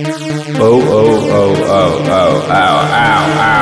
Oh, oh, oh, oh, oh, ow, ow, ow, ow.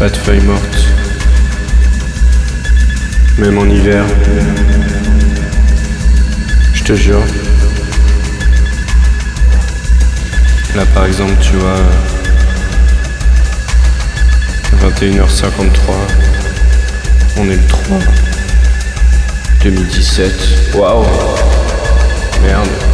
Pas de feuilles mortes. Même en hiver. Je te jure. Là par exemple, tu vois. 21h53. On est le 3. 2017. Waouh. Merde.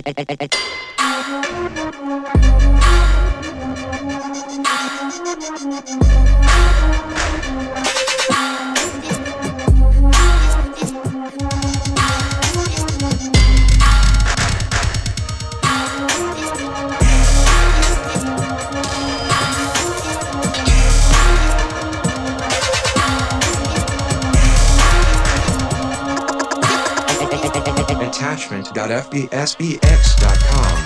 って。attachment.fbsbx.com.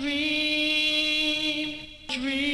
dream, dream.